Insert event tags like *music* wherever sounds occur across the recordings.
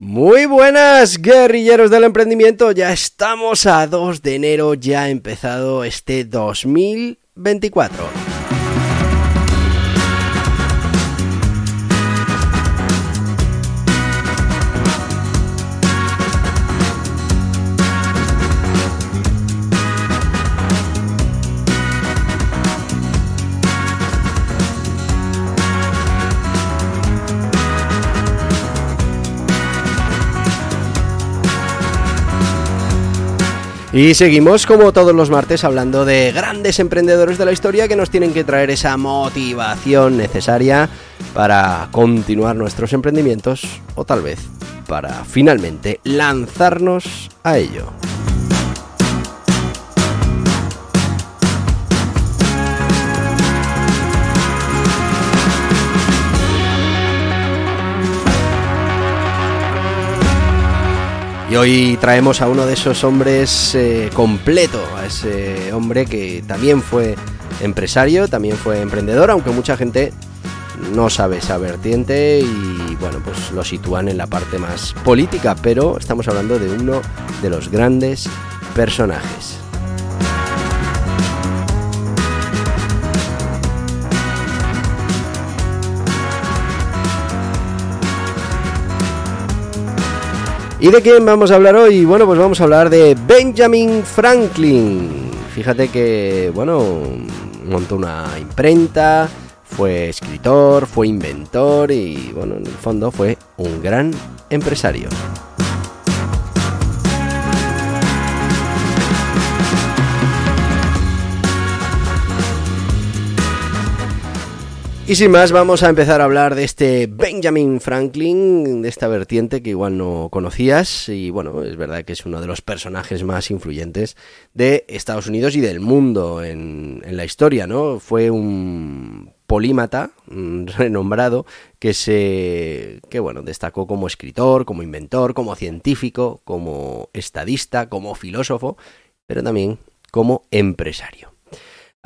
Muy buenas, guerrilleros del emprendimiento. Ya estamos a 2 de enero, ya ha empezado este 2024. Y seguimos como todos los martes hablando de grandes emprendedores de la historia que nos tienen que traer esa motivación necesaria para continuar nuestros emprendimientos o tal vez para finalmente lanzarnos a ello. Y hoy traemos a uno de esos hombres eh, completo, a ese hombre que también fue empresario, también fue emprendedor, aunque mucha gente no sabe esa vertiente y bueno, pues lo sitúan en la parte más política, pero estamos hablando de uno de los grandes personajes. ¿Y de quién vamos a hablar hoy? Bueno, pues vamos a hablar de Benjamin Franklin. Fíjate que, bueno, montó una imprenta, fue escritor, fue inventor y, bueno, en el fondo fue un gran empresario. Y sin más, vamos a empezar a hablar de este Benjamin Franklin, de esta vertiente que igual no conocías. Y bueno, es verdad que es uno de los personajes más influyentes de Estados Unidos y del mundo en, la historia, ¿no? Fue un polímata *laughs* renombrado que se que bueno destacó como escritor como inventor como científico como estadista como filósofo pero también como empresario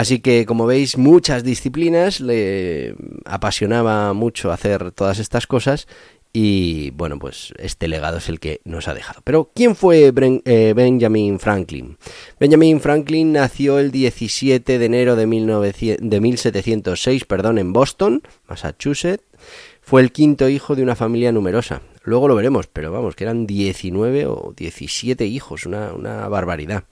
Así que, como veis, muchas disciplinas, le apasionaba mucho hacer todas estas cosas y, bueno, pues este legado es el que nos ha dejado. Pero, ¿quién fue eh, Benjamin Franklin? Benjamin Franklin nació el 17 de enero de, 1706 perdón, en Boston, Massachusetts. Fue el quinto hijo de una familia numerosa. Luego lo veremos, pero vamos, que eran 19 o 17 hijos, una barbaridad.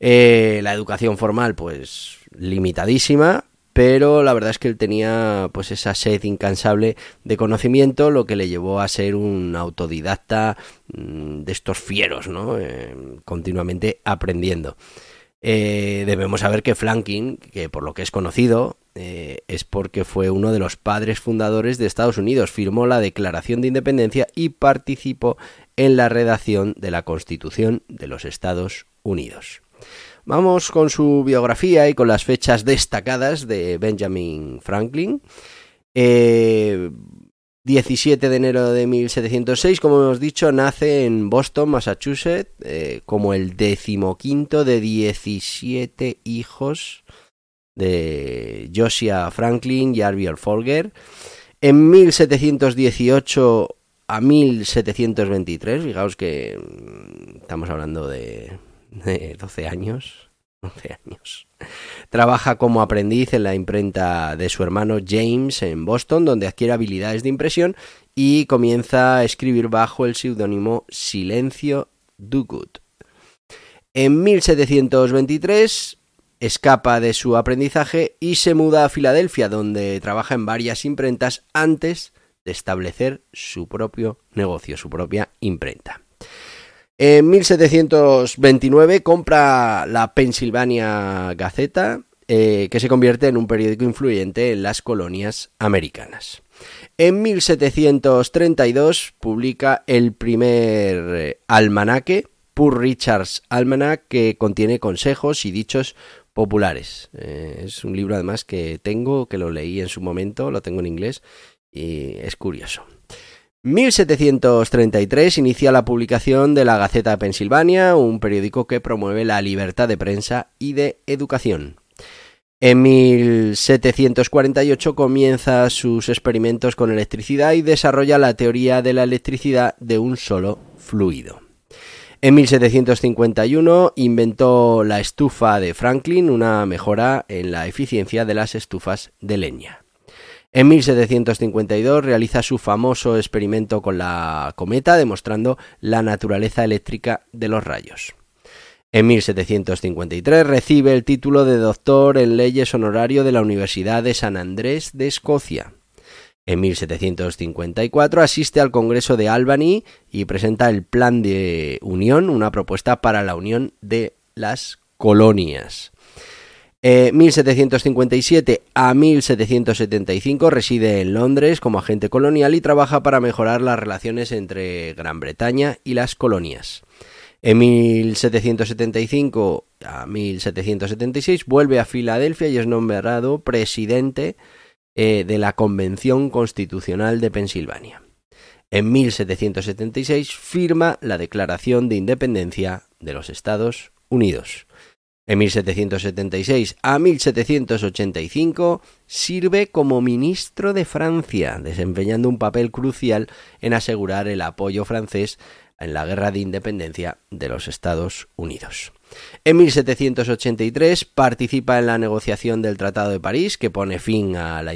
Eh, la educación formal, pues limitadísima, pero la verdad es que él tenía pues esa sed incansable de conocimiento, lo que le llevó a ser un autodidacta mm, de estos fieros, ¿no? Eh, continuamente aprendiendo. Eh, debemos saber que Franklin, que por lo que es conocido, es porque fue uno de los padres fundadores de Estados Unidos, firmó la Declaración de Independencia y participó en la redacción de la Constitución de los Estados Unidos. Vamos con su biografía y con las fechas destacadas de Benjamin Franklin. 17 eh, de enero de 1706, como hemos dicho, nace en Boston, Massachusetts, eh, como el decimoquinto de 17 hijos de Josiah Franklin y Arviel Folger. En 1718 a 1723, fijaos que mm, estamos hablando de de 12 años. 12 años. Trabaja como aprendiz en la imprenta de su hermano James en Boston, donde adquiere habilidades de impresión y comienza a escribir bajo el seudónimo Silencio Dogood. En 1723 escapa de su aprendizaje y se muda a Filadelfia, donde trabaja en varias imprentas antes de establecer su propio negocio, su propia imprenta. En 1729 compra la Pennsylvania Gazeta eh, que se convierte en un periódico influyente en las colonias americanas. En 1732 publica el primer eh, almanaque, Pur Richards Almanac, que contiene consejos y dichos populares. Eh, es un libro además que tengo, que lo leí en su momento, lo tengo en inglés y es curioso. 1733 inicia la publicación de la Gaceta de Pensilvania, un periódico que promueve la libertad de prensa y de educación. En 1748 comienza sus experimentos con electricidad y desarrolla la teoría de la electricidad de un solo fluido. En 1751 inventó la estufa de Franklin, una mejora en la eficiencia de las estufas de leña. En 1752 realiza su famoso experimento con la cometa, demostrando la naturaleza eléctrica de los rayos. En 1753 recibe el título de doctor en leyes honorario de la Universidad de San Andrés de Escocia. En 1754 asiste al Congreso de Albany y presenta el Plan de Unión, una propuesta para la unión de las colonias. En 1757 a 1775 reside en Londres como agente colonial y trabaja para mejorar las relaciones entre Gran Bretaña y las colonias. En 1775 a 1776 vuelve a Filadelfia y es nombrado presidente eh, de la Convención Constitucional de Pensilvania. En 1776 firma la Declaración de Independencia de los Estados Unidos. En 1776 a 1785 sirve como ministro de Francia, desempeñando un papel crucial en asegurar el apoyo francés en la guerra de independencia de los Estados Unidos. En 1783 participa en la negociación del Tratado de París que pone fin a la,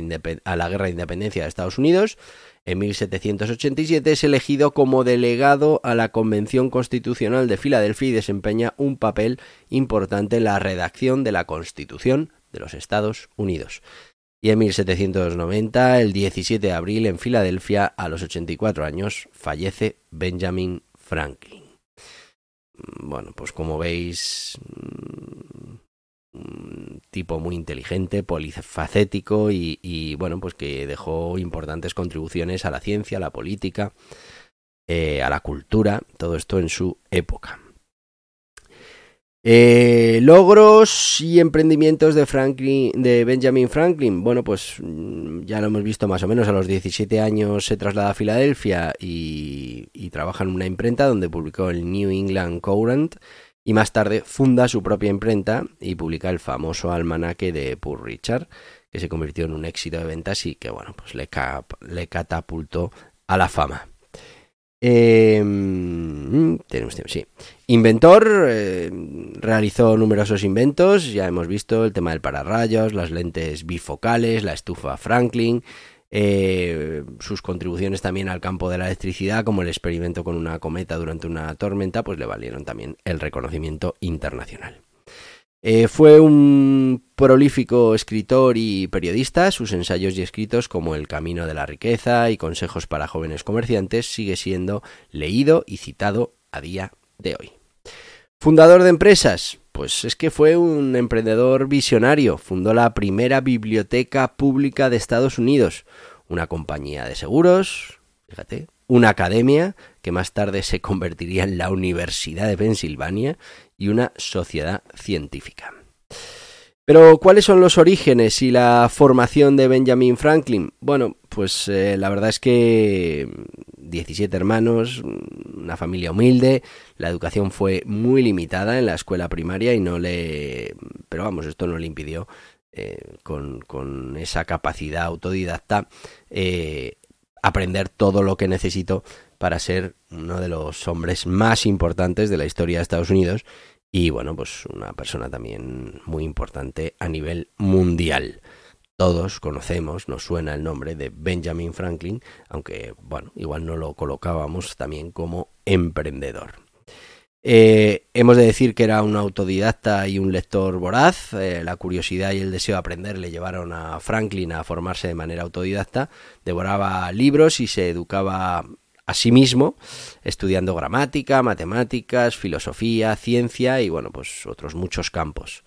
guerra de independencia de Estados Unidos. En 1787 es elegido como delegado a la Convención Constitucional de Filadelfia y desempeña un papel importante en la redacción de la Constitución de los Estados Unidos. Y en 1790, el 17 de abril, en Filadelfia, a los 84 años, fallece Benjamin Franklin. Mm, bueno, pues como veis, un tipo muy inteligente, polifacético y, y, bueno, pues que dejó importantes contribuciones a la ciencia, a la política, eh, a la cultura, todo esto en su época. Eh, logros y emprendimientos de, Franklin, de Benjamin Franklin. Bueno, pues mm, ya lo hemos visto más o menos. A los 17 años se traslada a Filadelfia y, trabaja en una imprenta donde publicó el New England Courant y más tarde funda su propia imprenta y publica el famoso almanaque de Poor Richard, que se convirtió en un éxito de ventas y que bueno, pues le, le catapultó a la fama. Em, tenemos sí. Inventor, eh, realizó numerosos inventos, ya hemos visto el tema del pararrayos, las lentes bifocales, la estufa Franklin, eh, sus contribuciones también al campo de la electricidad, como el experimento con una cometa durante una tormenta, pues le valieron también el reconocimiento internacional. Eh, fue un prolífico escritor y periodista. Sus ensayos y escritos como El Camino de la Riqueza y Consejos para jóvenes comerciantes sigue siendo leído y citado a día de hoy. Fundador de empresas. Pues es que fue un emprendedor visionario. Fundó la primera biblioteca pública de Estados Unidos, una compañía de seguros, fíjate, una academia que más tarde se convertiría en la Universidad de Pensilvania y una sociedad científica. Pero, ¿cuáles son los orígenes y la formación de Benjamin Franklin? Bueno, pues eh, la verdad es que 17 hermanos, una familia humilde, la educación fue muy limitada en la escuela primaria y no le... Pero vamos, esto no le impidió, eh, con, esa capacidad autodidacta, eh, aprender todo lo que necesitó para ser uno de los hombres más importantes de la historia de Estados Unidos y bueno, pues una persona también muy importante a nivel mundial. Todos conocemos, nos suena el nombre de Benjamin Franklin, aunque bueno, igual no lo colocábamos también como emprendedor. Eh, hemos de decir que era un autodidacta y un lector voraz. Eh, la curiosidad y el deseo de aprender le llevaron a Franklin a formarse de manera autodidacta. Devoraba libros y se educaba a sí mismo, estudiando gramática, matemáticas, filosofía, ciencia y bueno, pues otros muchos campos.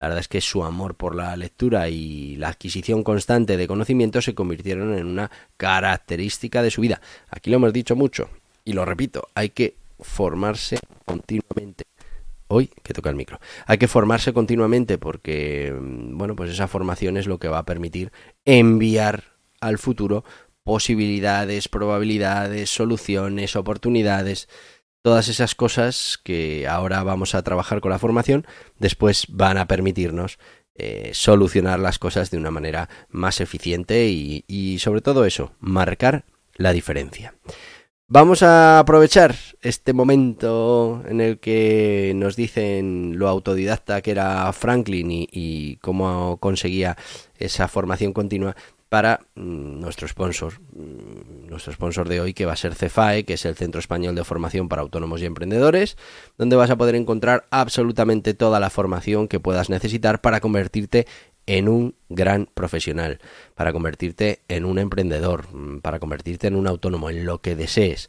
La verdad es que su amor por la lectura y la adquisición constante de conocimiento se convirtieron en una característica de su vida. Aquí lo hemos dicho mucho y lo repito, hay que formarse continuamente. Hoy que toca el micro. Hay que formarse continuamente porque, mm, bueno, pues esa formación es lo que va a permitir enviar al futuro posibilidades, probabilidades, soluciones, oportunidades, todas esas cosas que ahora vamos a trabajar con la formación, después van a permitirnos eh, solucionar las cosas de una manera más eficiente y, y sobre todo eso, marcar la diferencia. Vamos a aprovechar este momento en el que nos dicen lo autodidacta que era Franklin y, cómo conseguía esa formación continua para mm, nuestro sponsor, mm, nuestro sponsor de hoy que va a ser CEFAE, que es el Centro Español de Formación para Autónomos y Emprendedores, donde vas a poder encontrar absolutamente toda la formación que puedas necesitar para convertirte en un gran profesional, para convertirte en un emprendedor, mm, para convertirte en un autónomo, en lo que desees.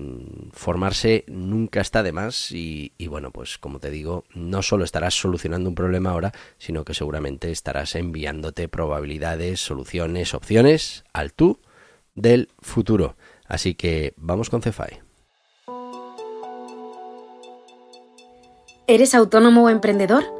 Mm, formarse nunca está de más y, bueno, pues como te digo, no solo estarás solucionando un problema ahora, sino que seguramente estarás enviándote probabilidades, soluciones, opciones al tú del futuro. Así que vamos con Cefai. ¿Eres autónomo o emprendedor?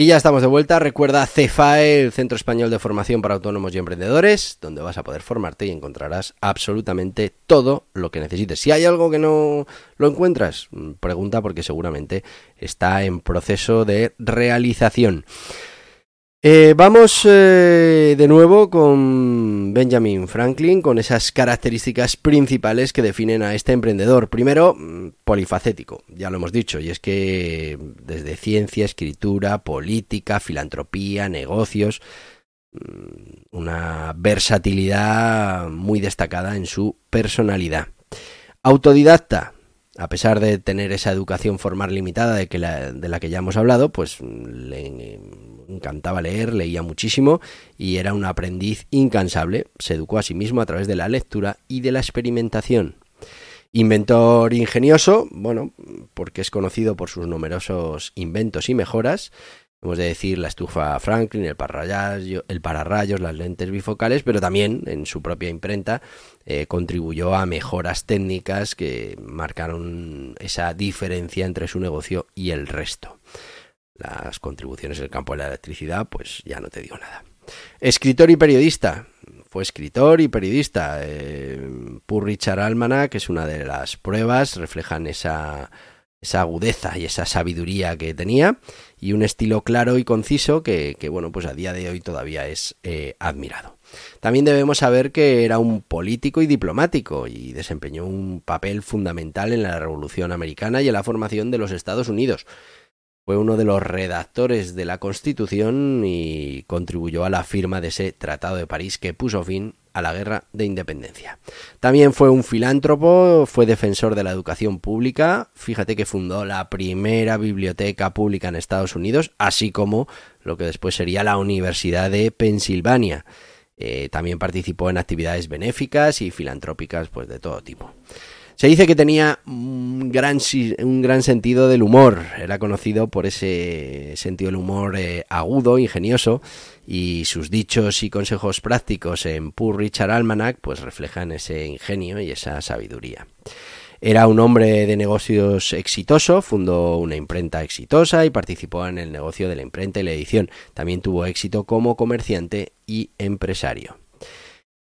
Y ya estamos de vuelta. Recuerda CEFAE, el Centro Español de Formación para Autónomos y Emprendedores, donde vas a poder formarte y encontrarás absolutamente todo lo que necesites. Si hay algo que no lo encuentras, mm, pregunta porque seguramente está en proceso de realización. Eh, vamos eh, de nuevo con Benjamin Franklin, con esas características principales que definen a este emprendedor. Primero, mm, polifacético, ya lo hemos dicho, y es que desde ciencia, escritura, política, filantropía, negocios, mm, una versatilidad muy destacada en su personalidad. Autodidacta, a pesar de tener esa educación formal limitada de, que de la que ya hemos hablado, pues le encantaba leer, leía muchísimo y era un aprendiz incansable. Se educó a sí mismo a través de la lectura y de la experimentación. Inventor ingenioso, bueno, porque es conocido por sus numerosos inventos y mejoras, Hemos de decir la estufa Franklin, el pararrayos, el pararrayos, las lentes bifocales, pero también en su propia imprenta eh, contribuyó a mejoras técnicas que marcaron esa diferencia entre su negocio y el resto. Las contribuciones en el campo de la electricidad, pues ya no te digo nada. Escritor y periodista. Fue escritor y periodista. Eh, Pur Richard Almanac, que es una de las pruebas, reflejan esa esa agudeza y esa sabiduría que tenía y un estilo claro y conciso que, bueno, pues a día de hoy todavía es eh, admirado. También debemos saber que era un político y diplomático y desempeñó un papel fundamental en la Revolución Americana y en la formación de los Estados Unidos. Fue uno de los redactores de la Constitución y contribuyó a la firma de ese Tratado de París que puso fin a la guerra de independencia. También fue un filántropo, fue defensor de la educación pública, fíjate que fundó la primera biblioteca pública en Estados Unidos, así como lo que después sería la Universidad de Pensilvania. Eh, también participó en actividades benéficas y filantrópicas pues de todo tipo. Se dice que tenía un gran, un gran sentido del humor, era conocido por ese sentido del humor eh, agudo, ingenioso, y sus dichos y consejos prácticos en Poor Richard Almanac pues reflejan ese ingenio y esa sabiduría. Era un hombre de negocios exitoso, fundó una imprenta exitosa y participó en el negocio de la imprenta y la edición. También tuvo éxito como comerciante y empresario.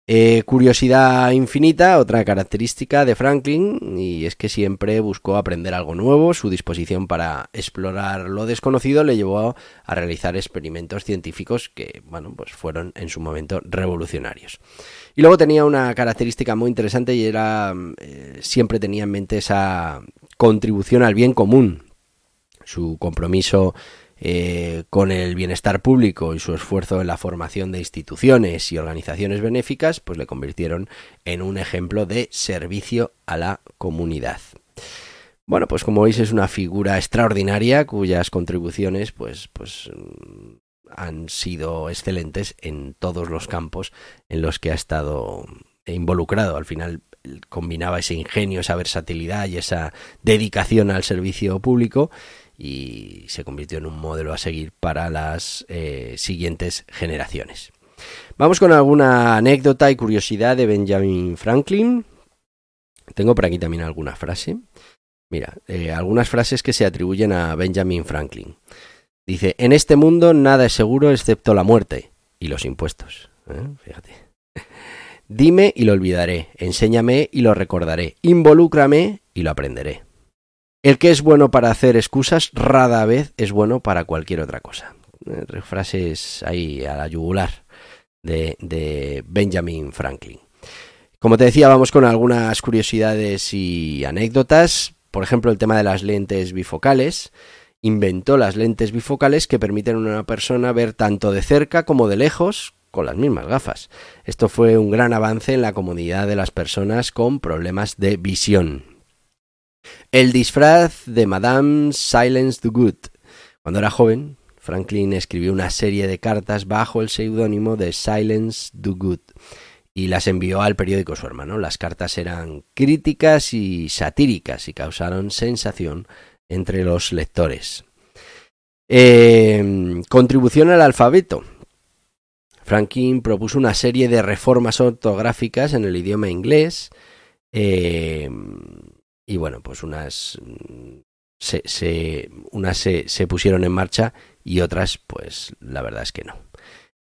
Eh, curiosidad infinita, otra característica de Franklin, y es que siempre buscó aprender algo nuevo, su disposición para explorar lo desconocido le llevó a realizar experimentos científicos que, bueno, pues fueron en su momento revolucionarios. Y luego tenía una característica muy interesante y era, eh, siempre tenía en mente esa contribución al bien común, Su compromiso eh, con el bienestar público y su esfuerzo en la formación de instituciones y organizaciones benéficas, pues le convirtieron en un ejemplo de servicio a la comunidad. Bueno, pues como veis es una figura extraordinaria cuyas contribuciones pues, pues mm, han sido excelentes en todos los campos en los que ha estado involucrado. Al final combinaba ese ingenio, esa versatilidad y esa dedicación al servicio público y se convirtió en un modelo a seguir para las eh, siguientes generaciones. Vamos con alguna anécdota y curiosidad de Benjamin Franklin. Tengo por aquí también alguna frase. Mira, eh, algunas frases que se atribuyen a Benjamin Franklin. Dice, en este mundo nada es seguro excepto la muerte y los impuestos. ¿eh? Fíjate. *laughs* Dime y lo olvidaré, enséñame y lo recordaré, involúcrame y lo aprenderé. El que es bueno para hacer excusas rara vez es bueno para cualquier otra cosa. Eh, frases ahí a la yugular de, de Benjamin Franklin. Como te decía, vamos con algunas curiosidades y anécdotas. Por ejemplo, el tema de las lentes bifocales. Inventó las lentes bifocales que permiten a una persona ver tanto de cerca como de lejos con las mismas gafas. Esto fue un gran avance en la comodidad de las personas con problemas de visión. El disfraz de Madame Silence the Good. Cuando era joven, Franklin escribió una serie de cartas bajo el seudónimo de Silence the Good y las envió al periódico su hermano. Las cartas eran críticas y satíricas y causaron sensación entre los lectores. Eh, contribución al alfabeto. Franklin propuso una serie de reformas ortográficas en el idioma inglés. Eh, y bueno, pues unas se, se unas se, pusieron en marcha y otras, pues la verdad es que no.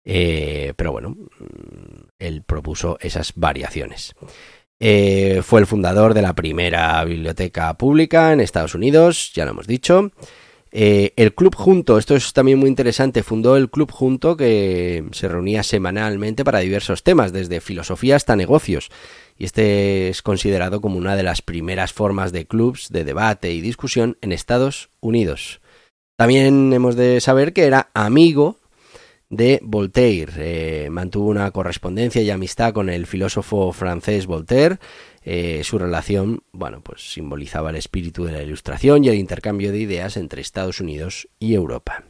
Eh, pero bueno, él propuso esas variaciones. Eh, fue el fundador de la primera biblioteca pública en Estados Unidos, ya lo hemos dicho. Eh, el Club Junto, esto es también muy interesante, fundó el Club Junto que se reunía semanalmente para diversos temas, desde filosofía hasta negocios y este es considerado como una de las primeras formas de clubs de debate y discusión en Estados Unidos. También hemos de saber que era amigo de Voltaire. Eh, mantuvo una correspondencia y amistad con el filósofo francés Voltaire. Eh, su relación, bueno, pues simbolizaba el espíritu de la ilustración y el intercambio de ideas entre Estados Unidos y Europa.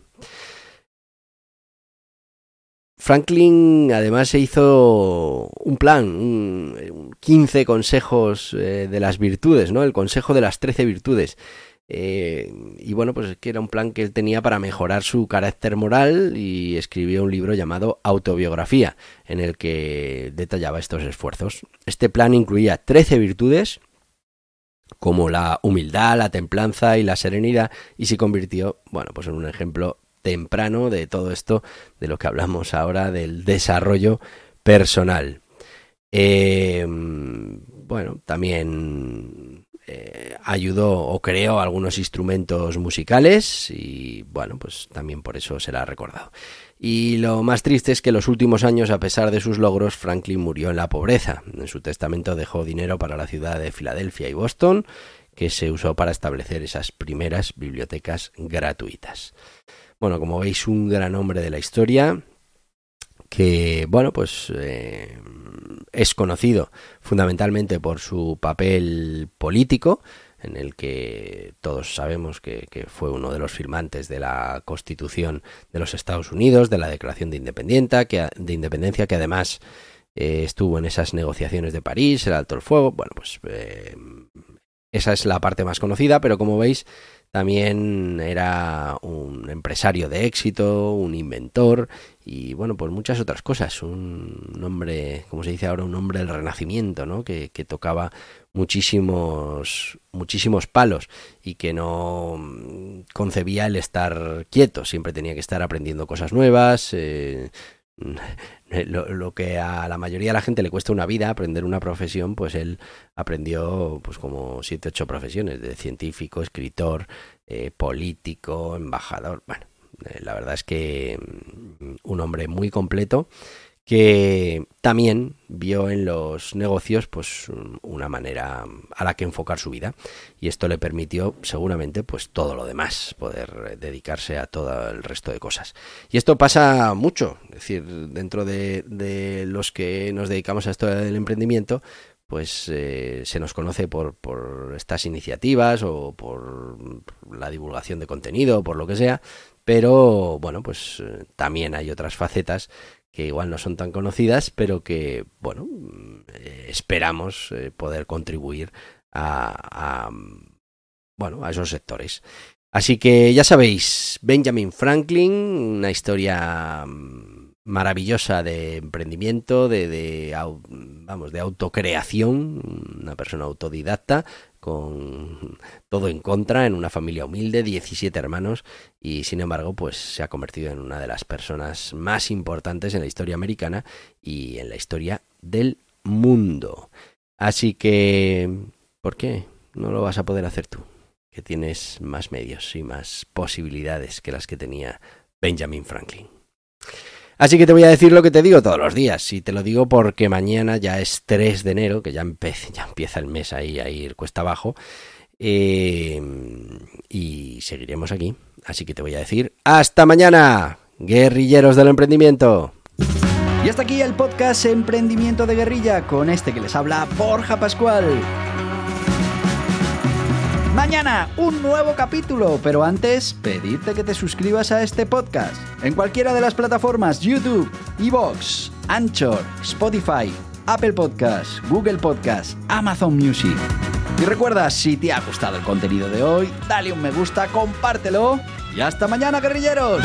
Franklin además se hizo un plan, un, 15 consejos eh, de las virtudes, ¿no? El consejo de las 13 virtudes. Eh, y bueno, pues que era un plan que él tenía para mejorar su carácter moral y escribió un libro llamado Autobiografía, en el que detallaba estos esfuerzos. Este plan incluía 13 virtudes, como la humildad, la templanza y la serenidad, y se convirtió, bueno, pues en un ejemplo temprano de todo esto de lo que hablamos ahora del desarrollo personal. Eh, bueno, también eh, ayudó o creó algunos instrumentos musicales y bueno, pues también por eso será recordado. Y lo más triste es que en los últimos años, a pesar de sus logros, Franklin murió en la pobreza. En su testamento dejó dinero para la ciudad de Filadelfia y Boston, que se usó para establecer esas primeras bibliotecas gratuitas. Bueno, como veis, un gran hombre de la historia que, bueno, pues eh, es conocido fundamentalmente por su papel político, en el que todos sabemos que, fue uno de los firmantes de la Constitución de los Estados Unidos, de la Declaración de de Independencia, que además eh, estuvo en esas negociaciones de París, el alto el fuego. Bueno, pues eh, esa es la parte más conocida, pero como veis, también era un empresario de éxito, un inventor y bueno, pues muchas otras cosas. Un hombre, como se dice ahora, un hombre del renacimiento, ¿no? Que, tocaba muchísimos, muchísimos palos y que no concebía el estar quieto, siempre tenía que estar aprendiendo cosas nuevas, eh, lo, que a la mayoría de la gente le cuesta una vida aprender una profesión, pues él aprendió pues como siete, ocho profesiones, de científico, escritor, eh, político, embajador, bueno, eh, la verdad es que mm, un hombre muy completo que también vio en los negocios pues una manera a la que enfocar su vida. Y esto le permitió seguramente pues todo lo demás poder dedicarse a todo el resto de cosas. Y esto pasa mucho es decir dentro de, los que nos dedicamos a esto del emprendimiento pues eh, se nos conoce por, por estas iniciativas o por la divulgación de contenido, por lo que sea, pero bueno, pues eh, también hay otras facetas que igual no son tan conocidas, pero que, bueno, eh, esperamos eh, poder contribuir a, bueno, a esos sectores. Así que ya sabéis, Benjamin Franklin, una historia mm, maravillosa de emprendimiento, de, de, vamos, de autocreación, una persona autodidacta con todo en contra, en una familia humilde, 17 hermanos, y sin embargo, pues se ha convertido en una de las personas más importantes en la historia americana y en la historia del mundo. Así que, ¿por qué no lo vas a poder hacer tú? Que tienes más medios y más posibilidades que las que tenía Benjamin Franklin. Así que te voy a decir lo que te digo todos los días. Y te lo digo porque mañana ya es 3 de enero, que ya, ya empieza el mes ahí a ir cuesta abajo. Eh, y seguiremos aquí. Así que te voy a decir hasta mañana, guerrilleros del emprendimiento. Y hasta aquí el podcast Emprendimiento de Guerrilla con este que les habla Borja Pascual. Mañana un nuevo capítulo, pero antes pedirte que te suscribas a este podcast en cualquiera de las plataformas YouTube, Evox, Anchor, Spotify, Apple Podcasts, Google Podcasts, Amazon Music. Y recuerda, si te ha gustado el contenido de hoy, dale un me gusta, compártelo y hasta mañana, guerrilleros.